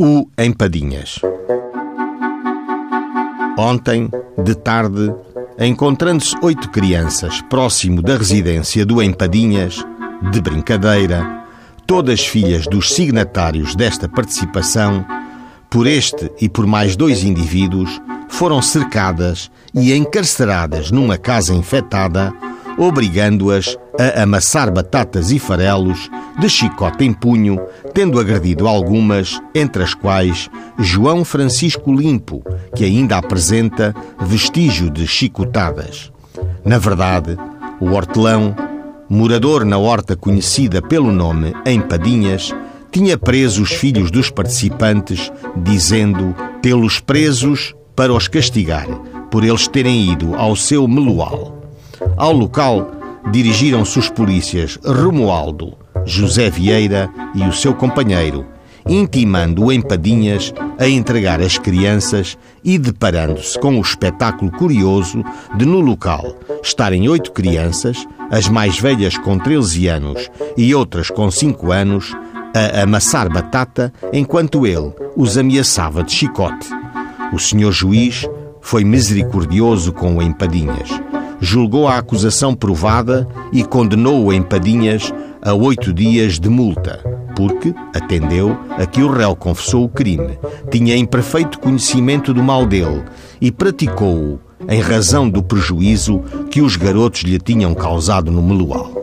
O Empadinhas. Ontem, de tarde, encontrando-se oito crianças próximo da residência do Empadinhas, de brincadeira, todas filhas dos signatários desta participação, por este e por mais dois indivíduos, foram cercadas e encarceradas numa casa infectada, obrigando-as a amassar batatas e farelos de chicote em punho, tendo agredido algumas, entre as quais João Francisco Limpo, que ainda apresenta vestígio de chicotadas. Na verdade, o hortelão, morador na horta conhecida pelo nome Empadinhas, tinha preso os filhos dos participantes, dizendo tê-los presos para os castigar, por eles terem ido ao seu melual. Ao local dirigiram-se os polícias Romualdo, José Vieira e o seu companheiro, intimando o Empadinhas a entregar as crianças e deparando-se com o espetáculo curioso de, no local, estarem oito crianças, as mais velhas com 13 anos e outras com 5 anos, a amassar batata enquanto ele os ameaçava de chicote. O senhor juiz foi misericordioso com o Empadinhas julgou a acusação provada e condenou o Empadinhas a oito dias de multa, porque atendeu a que o réu confessou o crime, tinha imperfeito conhecimento do mal dele e praticou-o em razão do prejuízo que os garotos lhe tinham causado no melual.